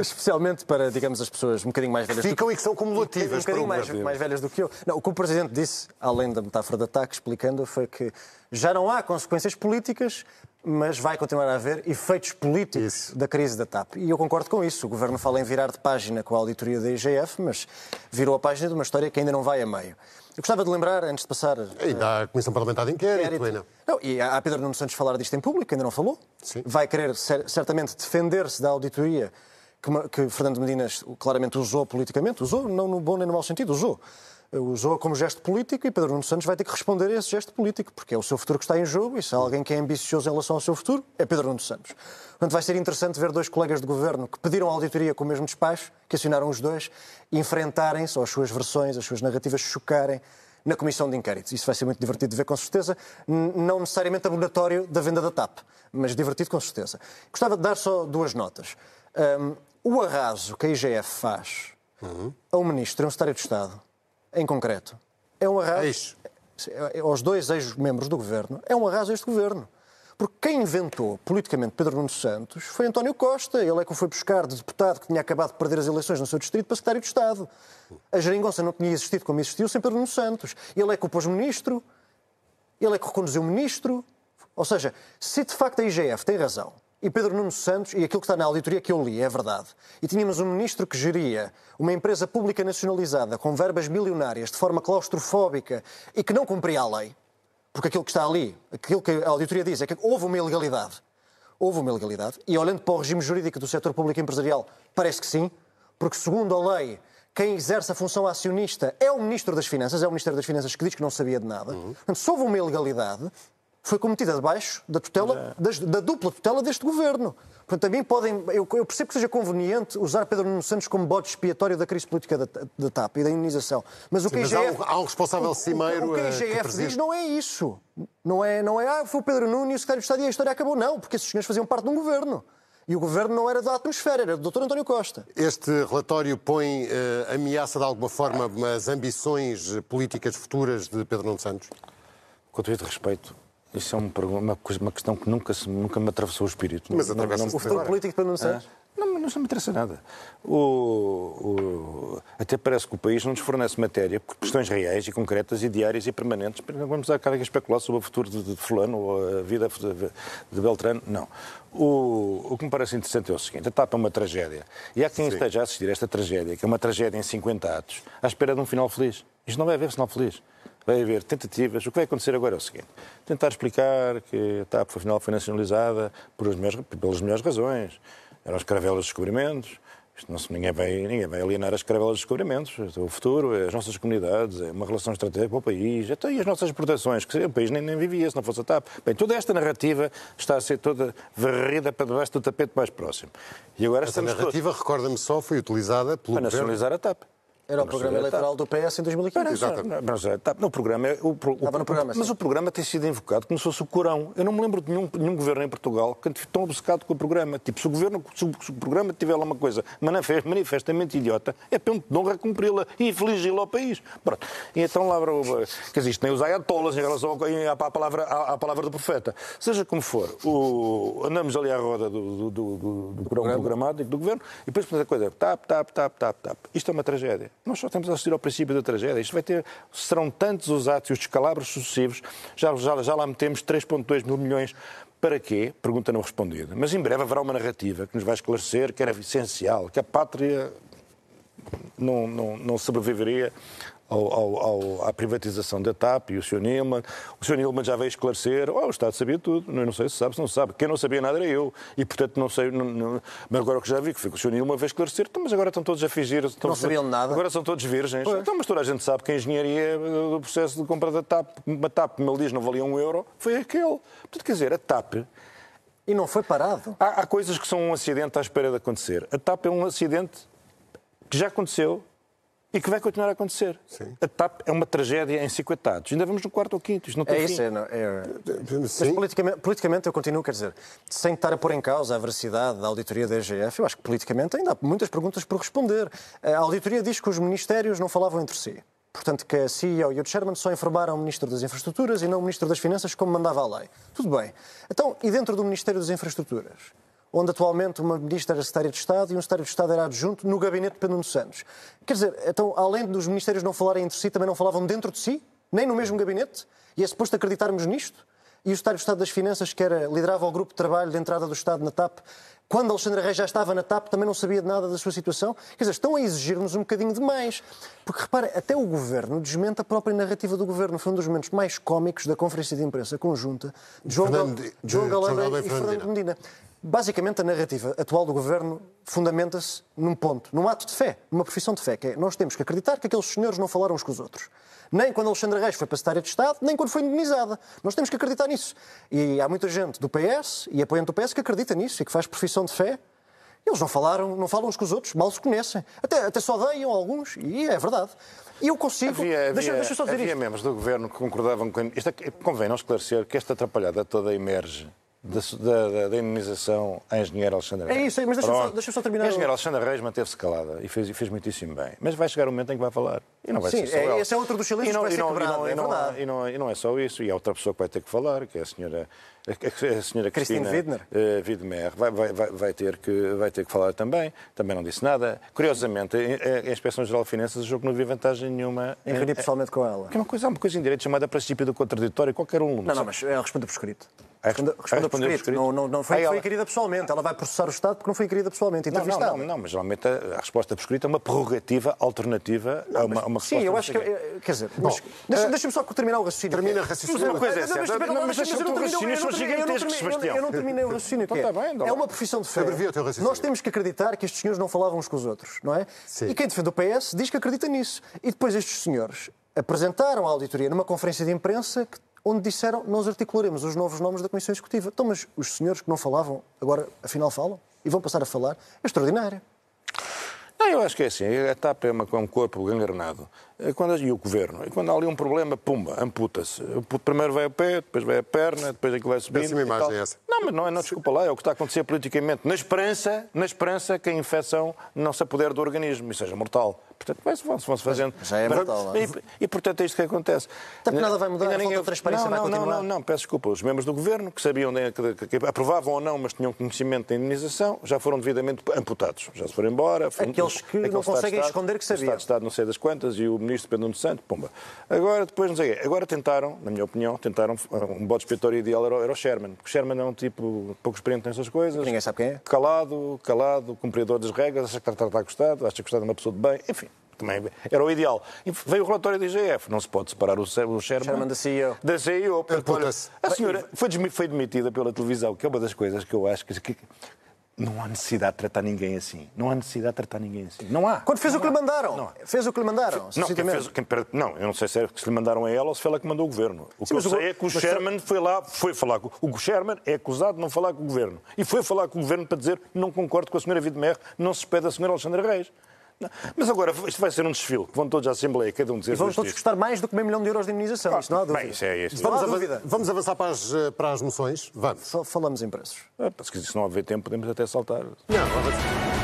especialmente para, digamos, as pessoas um bocadinho mais velhas do Ficam e que são um cumulativas para bocadinho mais, mais velhas do que eu. Não, o que o Presidente disse, além da metáfora de ataque, explicando, foi que já não há consequências políticas, mas vai continuar a haver efeitos políticos Isso. da crise da TAP. E eu concordo com isso. O Governo fala em virar de página com a auditoria da IGF, mas virou a página de uma história que ainda não vai a meio. Eu gostava de lembrar, antes de passar Ainda há a Comissão Parlamentar de Inquérito, ainda. Não, e há Pedro Nuno Santos falar disto em público, ainda não falou. Sim. Vai querer cer- certamente defender-se da auditoria que, que Fernando Medina claramente usou politicamente. Usou, não no bom nem no mau sentido, usou. Usou como gesto político e Pedro Nuno Santos vai ter que responder a esse gesto político, porque é o seu futuro que está em jogo e se há alguém que é ambicioso em relação ao seu futuro, é Pedro Nuno Santos. Portanto, vai ser interessante ver dois colegas de governo que pediram auditoria com o mesmo despacho, que acionaram os dois, enfrentarem-se, ou as suas versões, as suas narrativas chocarem na comissão de inquéritos. Isso vai ser muito divertido de ver, com certeza. Não necessariamente abonatório da venda da TAP, mas divertido com certeza. Gostava de dar só duas notas. Hum, o arraso que a IGF faz a um ministro, a um secretário de Estado, em concreto, é um arraso Ex. aos dois ex-membros do governo, é um arraso este governo. Porque quem inventou politicamente Pedro Nuno Santos foi António Costa. Ele é que o foi buscar de deputado que tinha acabado de perder as eleições no seu distrito para secretário de Estado. A geringonça não tinha existido como existiu sem Pedro Nuno Santos. Ele é que o pôs ministro, ele é que reconduziu ministro. Ou seja, se de facto a IGF tem razão, e Pedro Nuno Santos, e aquilo que está na auditoria que eu li é verdade, e tínhamos um ministro que geria uma empresa pública nacionalizada com verbas milionárias de forma claustrofóbica e que não cumpria a lei, porque aquilo que está ali, aquilo que a auditoria diz é que houve uma ilegalidade. Houve uma ilegalidade. E olhando para o regime jurídico do setor público empresarial, parece que sim, porque segundo a lei, quem exerce a função acionista é o Ministro das Finanças, é o Ministério das Finanças que diz que não sabia de nada. Portanto, se houve uma ilegalidade, foi cometida debaixo da tutela, das- da, dupla tutela deste governo. Portanto, também podem. Eu, eu percebo que seja conveniente usar Pedro Nuno Santos como bode expiatório da crise política da, da TAP e da indenização. Mas o que a mas há IGF um- há um responsável o- o- cimeiro, O que a eh, que IGF diz não é isso. Não é, não é, ah, foi o Pedro Nuno e o secretário de Estado e a história acabou. Não, porque esses senhores faziam parte de um governo. E o governo não era da atmosfera, era do Dr. António Costa. Este relatório põe eh, ameaça de alguma forma as ambições políticas futuras de Pedro Nuno Santos? Com todo este respeito, isso é um uma, uma questão que nunca, se- nunca me atravessou o espírito. Mas Não- não- não- O futuro político Pedro Nuno Santos. Não, não me interessa nada. O- o- até parece que o país não nos fornece matéria, por questões reais e concretas e diárias e permanentes. Não Vamos a cada especular sobre o futuro de, de fulano ou a vida de, de Beltrano. Não. O, o que me parece interessante é o seguinte: a TAP é uma tragédia. E há quem esteja a assistir a esta tragédia, que é uma tragédia em 50 atos, à espera de um final feliz. Isto não vai haver final feliz. Vai haver tentativas. O que vai acontecer agora é o seguinte: tentar explicar que a TAP, afinal, foi nacionalizada por as melhores- pelas melhores razões. Eram as caravelas dos descobrimentos. Isto não ninguém, vai, ninguém vai alienar as caravelas dos descobrimentos. O futuro é as nossas comunidades, é uma relação estratégica para o país, até e as nossas exportações, que o país nem, nem vivia se não fosse a TAP. Bem, toda esta narrativa está a ser toda varrida para debaixo do tapete mais próximo. E agora Essa estamos todos narrativa, recorda-me só, foi utilizada pelo para governo. nacionalizar a TAP. Era o programa eleitoral do PS em 2015. Exatamente. Mas, é, tá, no programa, é- o, o- Estava no programa, mas o programa tem sido invocado como se fosse o Corão. Eu não me lembro de nenhum, nenhum governo em Portugal que esteja tão obcecado com o programa. Tipo, se o, governo, se o, se o programa tiver lá uma coisa manife- manifestamente idiota, é ponto de honra cumpri-la e infligi-la ao país. Pronto. E então lá, quer dizer, isto nem os ayatollahs em relação à, à palavra, à, à palavra do profeta. Seja como for, o- andamos ali à roda do, do, do, do, do programa programático do governo e depois a coisa, tap, tap, tap, tap, tap. Isto é uma tragédia. Nós só estamos a assistir ao princípio da tragédia. Isto vai ter, serão tantos os atos e os descalabros sucessivos, já, já, já lá metemos 3,2 mil milhões. Para quê? Pergunta não respondida. Mas em breve haverá uma narrativa que nos vai esclarecer que era essencial, que a pátria não, não, não sobreviveria ao, ao- ao- à privatização da TAP e o Sr. Nilman. O Sr. Nilman já veio esclarecer, oh, o Estado sabia tudo, eu não sei se sabe, se não sabe. Quem não sabia nada era eu. E, portanto, não sei... não- não- Mas agora o que já vi, que foi que o Sr. Nilman veio esclarecer, então, mas agora estão todos a fingir... Estão, Não sabiam nada. Agora são todos virgens. Então, mas toda a gente sabe que a engenharia do processo de compra da TAP, uma TAP, ele diz, não valia um euro, foi aquele. Portanto, quer dizer, a TAP... E não foi parado. Há, há coisas que são um acidente à espera de acontecer. A TAP é um acidente que já aconteceu e que vai continuar a acontecer. A TAP é uma tragédia em cinquentados. Ainda vamos no quarto ou quinto. Isto não tem É fim. isso, é, não, é- Mas Sim. politicamente, politicamente eu continuo, quer dizer, sem estar a pôr em causa a veracidade da auditoria da EGF, eu acho que politicamente ainda há muitas perguntas por responder. A auditoria diz que os ministérios não falavam entre si. Portanto, que a CEO e o Chairman só informaram o Ministro das Infraestruturas e não o Ministro das Finanças, como mandava a lei. Tudo bem. Então, e dentro do Ministério das Infraestruturas? Onde atualmente uma ministra era secretária de Estado e um secretário de Estado era adjunto no gabinete de Pedro Nuno Santos. Quer dizer, então, além dos ministérios não falarem entre si, também não falavam dentro de si? Nem no mesmo gabinete? E é suposto acreditarmos nisto? E o secretário de Estado das Finanças, que era, liderava o grupo de trabalho de entrada do Estado na TAP, quando Alexandre Reis já estava na TAP, também não sabia de nada da sua situação? Quer dizer, estão a exigir-nos um bocadinho demais. Porque, repare, até o Governo desmente a própria narrativa do Governo. Foi um dos momentos mais cómicos da conferência de imprensa conjunta de João, Fernando- Gal... de- João Galamba e Fernando Fernando Medina. Basicamente, a narrativa atual do Governo fundamenta-se num ponto, num ato de fé, numa profissão de fé, que é nós temos que acreditar que aqueles senhores não falaram uns com os outros. Nem quando Alexandre Reis foi para secretária de Estado, nem quando foi indenizada. Nós temos que acreditar nisso. E há muita gente do PS e apoiante do PS que acredita nisso e que faz profissão de fé. Eles não falaram, não falam uns com os outros, mal se conhecem. Até, até só odeiam alguns, e é verdade. E eu consigo. Havia, havia, deixa, deixa eu só dizer havia isto. membros do governo que concordavam com. Isto é, convém não esclarecer que esta atrapalhada toda emerge da, da, da- indemnização à engenheira Alexandra É Reis. isso, mas deixa-me só- deixa-me só terminar A o- engenheira Alexandra Reis manteve-se calada e fez, fez muitíssimo bem. Mas vai chegar um momento em que vai falar. E não vai Sim, ser só é- ela. esse é outro dos silêncios E não- que vai ser não- quebrado, não- é e não- verdade. E não, e não é só isso. E há outra pessoa que vai ter que falar, que é a senhora, a, a senhora Cristina Widmer. eh, Widmer. Vai, vai, vai, vai ter que, vai ter que falar também. Também não disse nada. Curiosamente, a, a Inspeção Geral de Finanças achou que não havia vantagem nenhuma Em pessoalmente com ela. que é uma coisa, há uma coisa em direito chamada princípio do contraditório. Qualquer um. Não, não, mas ela responde por escrito. Ah, Responde, ah, responde por escrito. Não, não, não foi, Ah, ela- foi inquirida pessoalmente. Ela vai processar o Estado porque não foi inquirida pessoalmente. Não, não, Entrevistada. não, não, mas geralmente a, a resposta por escrito é uma prerrogativa alternativa a uma, a uma Sim, resposta eu não acho que. eh, Quer dizer, mas deixa- deixa-me só terminar o raciocínio. Termina o raciocínio. Mas uma coisa é mas certa. deixa- eu eu são eu não gigantescos, terminei- Sebastião. Eu não terminei o raciocínio. Então é- tá então É uma profissão de fé. O raciocínio. Nós temos que acreditar que estes senhores não falavam uns com os outros, não é? Sim. E quem defende o PS diz que acredita nisso. E depois estes senhores apresentaram a auditoria numa conferência de imprensa que- onde disseram nós articularemos os novos nomes da Comissão Executiva. Então, mas os senhores que não falavam, agora afinal falam? E vão passar a falar? É extraordinário. Não, eu acho que é assim. A TAP é, uma, é um corpo gangrenado. É Quando, e o governo. E quando há ali um problema, pumba, amputa-se. Primeiro vai a pé, depois vai a perna, depois aquilo vai subindo. Péssima imagem essa. Não, mas não, é- não, desculpa lá, é o que está a acontecer politicamente. Na esperança, na esperança que a infecção não se apodere do organismo e seja mortal. Portanto, vai-se vão-se vão-se fazendo. já é mortal, não? E, e, portanto é isto que acontece. Até nada vai mudar, a ninguém- de transparência não, vai não, não, continuar. Não, não, peço desculpa. Os membros do governo que sabiam que, aprovavam ou não, mas tinham conhecimento da indemnização, já foram devidamente amputados. Já se foram embora. Foram- Aqueles que não Estado conseguem Estado, esconder que o Estado sabiam. de Estado não sei das quantas e o ministro Pedro Nuno Santos, pumba. Agora, depois, não sei. Agora tentaram, na minha opinião, tentaram, um bode expiatório ideal era, o- era o Sherman. Porque o Sherman é um tipo pouco experiente nessas coisas. Ninguém sabe quem é. Calado, calado, cumpridor das regras, acha que está, está gostado, acha que gostado é uma pessoa de bem, enfim. Também era o ideal. E veio o relatório da IGF. Não se pode separar o, o Sherman, Sherman da CEO. Da CEO. Portanto, olha, a senhora foi, foi demitida pela televisão, que é uma das coisas que eu acho que, que não há necessidade de tratar ninguém assim. Não há necessidade de tratar ninguém assim. Não há. Quando fez Não o que lhe há. mandaram. Não. Fez o que lhe mandaram. Não, quem fez, quem, não, eu não sei se, é, se lhe mandaram a ela ou se foi ela que mandou o governo. O que Sim, eu mas o sei go- é que o mas- Sherman foi lá, foi falar com o Sherman é acusado de não falar com o governo. E foi falar com o governo para dizer não concordo com a senhora Vidmer, não se despede da senhora Alexandra Reis. Mas agora, isto vai ser um desfile, que vão todos à Assembleia, cada um dizer E vão todos custar mais do que meio milhão de euros de indemnização, isso não há dúvida. Bem, isso é este. Vamos, dúvida. vamos avançar para as, eh, para as moções? Vamos. Só falamos em preços. Ah, Se não haver tempo, podemos até saltar. Não, avançar.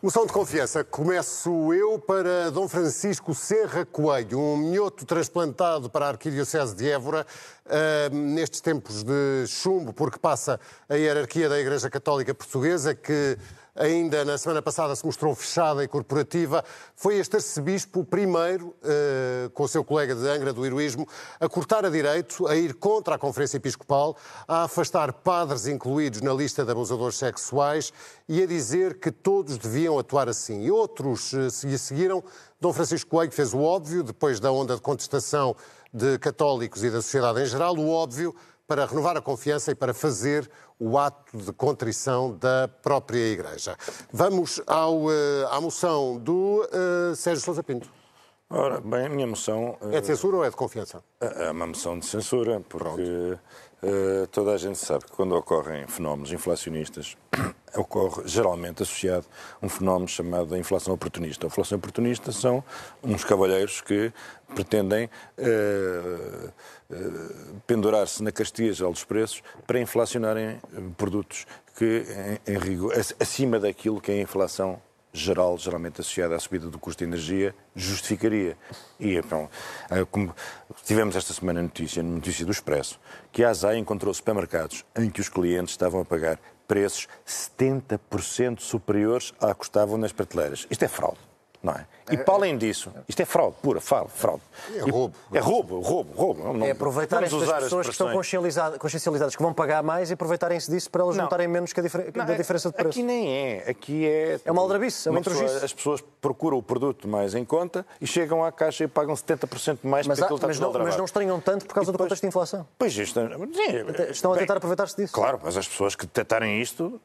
Moção de confiança. Começo eu para Dom Francisco Serra Coelho, um minhoto transplantado para a Arquidiocese de Évora, ah, nestes tempos de chumbo, porque passa a hierarquia da Igreja Católica Portuguesa, que ainda na semana passada se mostrou fechada e corporativa. Foi este arcebispo o primeiro, eh, com o seu colega de Angra do Heroísmo, a cortar a direito, a ir contra a Conferência Episcopal, a afastar padres incluídos na lista de abusadores sexuais e a dizer que todos deviam atuar assim. E outros eh, se seguiram. Dom Francisco Coelho fez o óbvio, depois da onda de contestação de católicos e da sociedade em geral, o óbvio para renovar a confiança e para fazer o ato de contrição da própria Igreja. Vamos ao, eh, à moção do eh, Sérgio Sousa Pinto. Ora, bem, a minha moção eh, É de censura ou é de confiança? é uma moção de censura, porque eh, toda a gente sabe que quando ocorrem fenómenos inflacionistas, ocorre geralmente associado a um fenómeno chamado a inflação oportunista. A inflação oportunista são uns cavalheiros que pretendem eh, eh, pendurar-se na castiga dos preços para inflacionarem eh, produtos que, em, em rigor, ac- acima daquilo que é a inflação geral, geralmente associada à subida do custo de energia, justificaria. E então, eh, como tivemos esta semana notícia, notícia do Expresso, que a ASAI encontrou supermercados em que os clientes estavam a pagar preços 70% superiores à que custavam nas prateleiras. Isto é fraude. Não é? E para além disso, isto é fraude pura, fraude. fraude. É roubo. É roubo, roubo, roubo. Não- É aproveitarem vamos das usar as pessoas que estão consciencializadas, consciencializadas, que vão pagar mais e aproveitarem-se disso para elas Não. juntarem menos que a difer- Não, da é- diferença de preço. Aqui nem é. Aqui é. É uma aldrabice, é uma pessoa-. As pessoas procuram o produto mais em conta e chegam à caixa e pagam 70% mais Mas, porque há- aquilo está mas, não, mas não estranham tanto por causa E do depois- contexto de inflação. Pois isto. sim, Estão a bem, tentar aproveitar-se disso. Claro, mas as pessoas que tentarem isto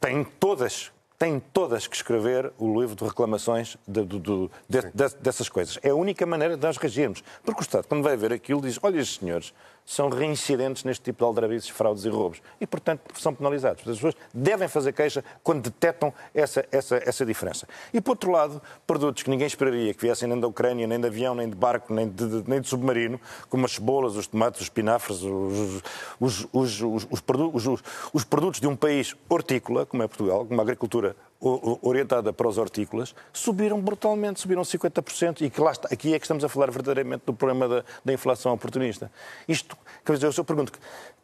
têm todas. Têm todas que escrever o livro de reclamações de- de- de- dessas coisas. É a única maneira de nós reagirmos. Porque o Estado, quando vai ver aquilo, diz: olha, senhores são reincidentes neste tipo de aldrabices, fraudes e roubos. E, portanto, são penalizados. As pessoas devem fazer queixa quando detectam essa, essa, essa diferença. E, por outro lado, produtos que ninguém esperaria que viessem nem da Ucrânia, nem de avião, nem de barco, nem de, nem de submarino, como as cebolas, os tomates, os espinafres, os, os, os, os, os produ- os- os- os produtos de um país hortícola, como é Portugal, com uma agricultura orientada para os hortícolas, subiram brutalmente, subiram 50%, e que lá está, aqui é que estamos a falar verdadeiramente do problema da, da inflação oportunista. Isto, quer dizer, eu só pergunto,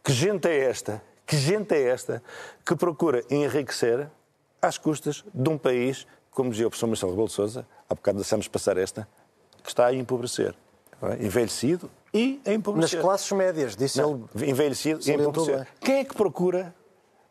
que gente é esta, que gente é esta que procura enriquecer às custas de um país, como dizia o professor Marcelo Rebelo de Sousa, há bocado deixámos passar esta, que está a empobrecer. é? Envelhecido e a Nas empobrecer. classes médias, disse Não, ele. envelhecido e empobrecer. bem. Quem é que procura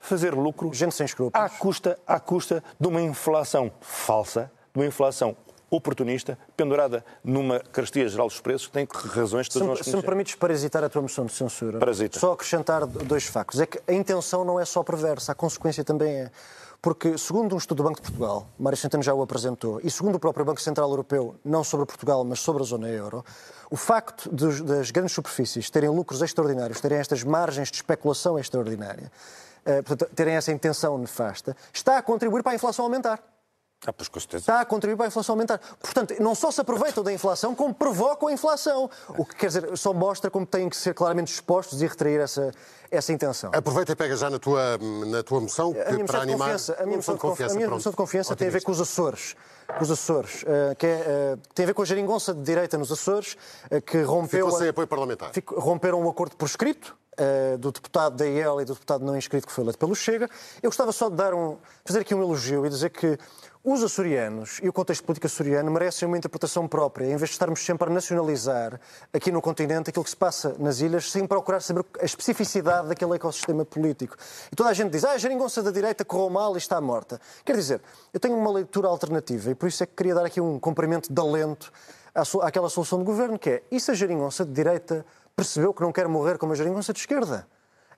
fazer lucro Gente sem escrúpulos. à custa, à custa de uma inflação falsa, de uma inflação oportunista, pendurada numa carestia geral dos preços, que tem razões que Se todos me, nós se me permites parasitar a tua moção de censura, Parasita. só acrescentar dois factos. É que a intenção não é só perversa, a consequência também é. Porque, segundo um estudo do Banco de Portugal, Mário Centeno já o apresentou, e segundo o próprio Banco Central Europeu, não sobre Portugal, mas sobre a zona euro, o facto dos- das grandes superfícies terem lucros extraordinários, terem estas margens de especulação extraordinária, portanto, terem essa intenção nefasta, está a contribuir para a inflação aumentar. Ah, pois com certeza. Está a contribuir para a inflação aumentar. Portanto, não só se aproveitam da inflação, como provocam a inflação. O que quer dizer, só mostra como têm que ser claramente expostos e retrair essa, essa intenção. Aproveita e pega já na tua, na tua moção, que A minha para animar... confiança, a minha moção de confiança, a minha moção de confiança tem a ver com os Açores. Com os Açores, eh, que é, eh, tem a ver com a geringonça de direita nos Açores, eh, que rompeu. Ficou sem apoio parlamentar. Romperam um acordo por eh, do deputado da IEL e do deputado não inscrito que foi eleito pelo Chega. Eu gostava só de dar um, fazer aqui um elogio e dizer que os açorianos e o contexto político açoriano merecem uma interpretação própria, em vez de estarmos sempre a nacionalizar aqui no continente aquilo que se passa nas ilhas, sem procurar saber a especificidade daquele ecossistema político. E toda a gente diz, ah, a geringonça da direita correu mal e está morta. Quer dizer, eu tenho uma leitura alternativa e por isso é que queria dar aqui um cumprimento de alento àquela solução de governo, que é, e se a geringonça de direita percebeu que não quer morrer como a geringonça de esquerda?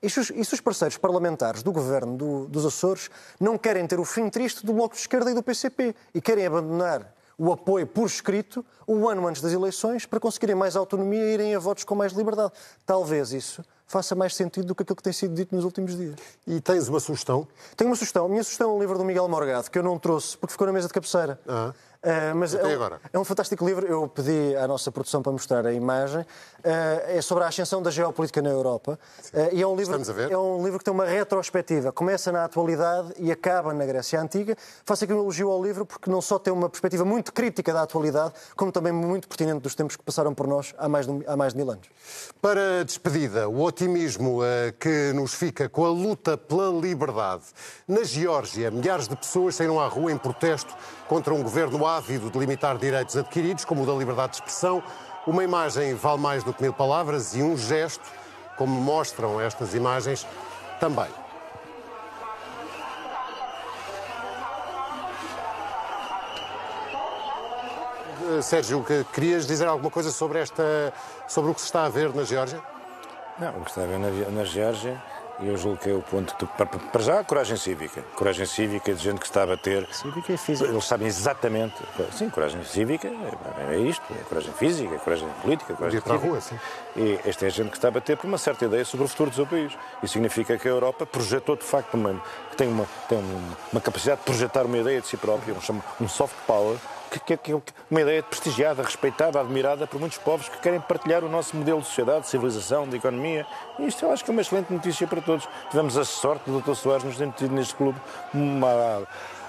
E se os, e se os parceiros parlamentares do governo do- dos Açores não querem ter o fim triste do Bloco de Esquerda e do PCP e querem abandonar o apoio por escrito um ano antes das eleições para conseguirem mais autonomia e irem a votos com mais liberdade? Talvez isso faça mais sentido do que aquilo que tem sido dito nos últimos dias. E tens uma sugestão? Tenho uma sugestão. A minha sugestão é um livro do Miguel Morgado, que eu não trouxe porque ficou na mesa de cabeceira. Ah. Uh, mas Até é, um- agora. é um fantástico livro. Eu pedi à nossa produção para mostrar a imagem. Uh, é sobre a ascensão da geopolítica na Europa. Uh, e é um livro, Estamos a ver. é um livro que tem uma retrospectiva. Começa na atualidade e acaba na Grécia Antiga. Faço aqui um elogio ao livro porque não só tem uma perspectiva muito crítica da atualidade, como também muito pertinente dos tempos que passaram por nós há mais de, há mais de mil anos. Para a despedida, o otimismo que nos fica com a luta pela liberdade. Na Geórgia, milhares de pessoas saíram à rua em protesto contra um governo ávido de limitar direitos adquiridos, como o da liberdade de expressão. Uma imagem vale mais do que mil palavras e um gesto, como mostram estas imagens, também. Eh, Sérgio, que- querias dizer alguma coisa sobre, esta, sobre o que se está a ver na Geórgia? Não, o que está a ver na, na Geórgia, eu julgo que é o ponto de, para, já, coragem cívica. Coragem cívica de gente que está a bater. Cívica e física. Eles sabem exatamente. Sim, coragem cívica é, é isto, é coragem física, é coragem política, é coragem Ir para a rua, sim. E esta é a gente que está a bater por uma certa ideia sobre o futuro do seu país. Isso significa que a Europa projetou, de facto, uma, que tem, uma, tem uma, uma capacidade de projetar uma ideia de si própria, um, um soft power, que, que, uma ideia prestigiada, respeitada, admirada por muitos povos que querem partilhar o nosso modelo de sociedade, de civilização, de economia. E isto eu acho que é uma excelente notícia para todos. Tivemos a sorte do Dr. Soares nos ter metido neste clube uma,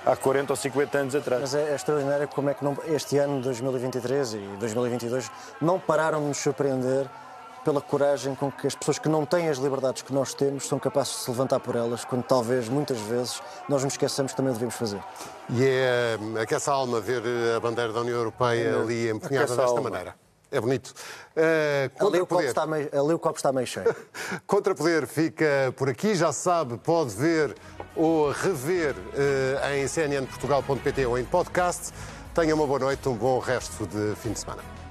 há 40 ou 50 anos atrás. Mas é, é extraordinário como é que não- este ano, 2023 e 2022, não pararam de nos surpreender pela coragem com que as pessoas que não têm as liberdades que nós temos são capazes de se levantar por elas, quando talvez, muitas vezes, nós nos esqueçamos que também o devemos fazer. E é hum, aquece a alma ver a bandeira da União Europeia ali empunhada Aquece a desta maneira. É bonito. Uh, Ali contra o, copo poder. está meio, ali o copo está meio cheio. Contra Poder fica por aqui, já sabe, pode ver ou rever eh, em cnnportugal.pt ou em podcast. Tenha uma boa noite, um bom resto de fim de semana.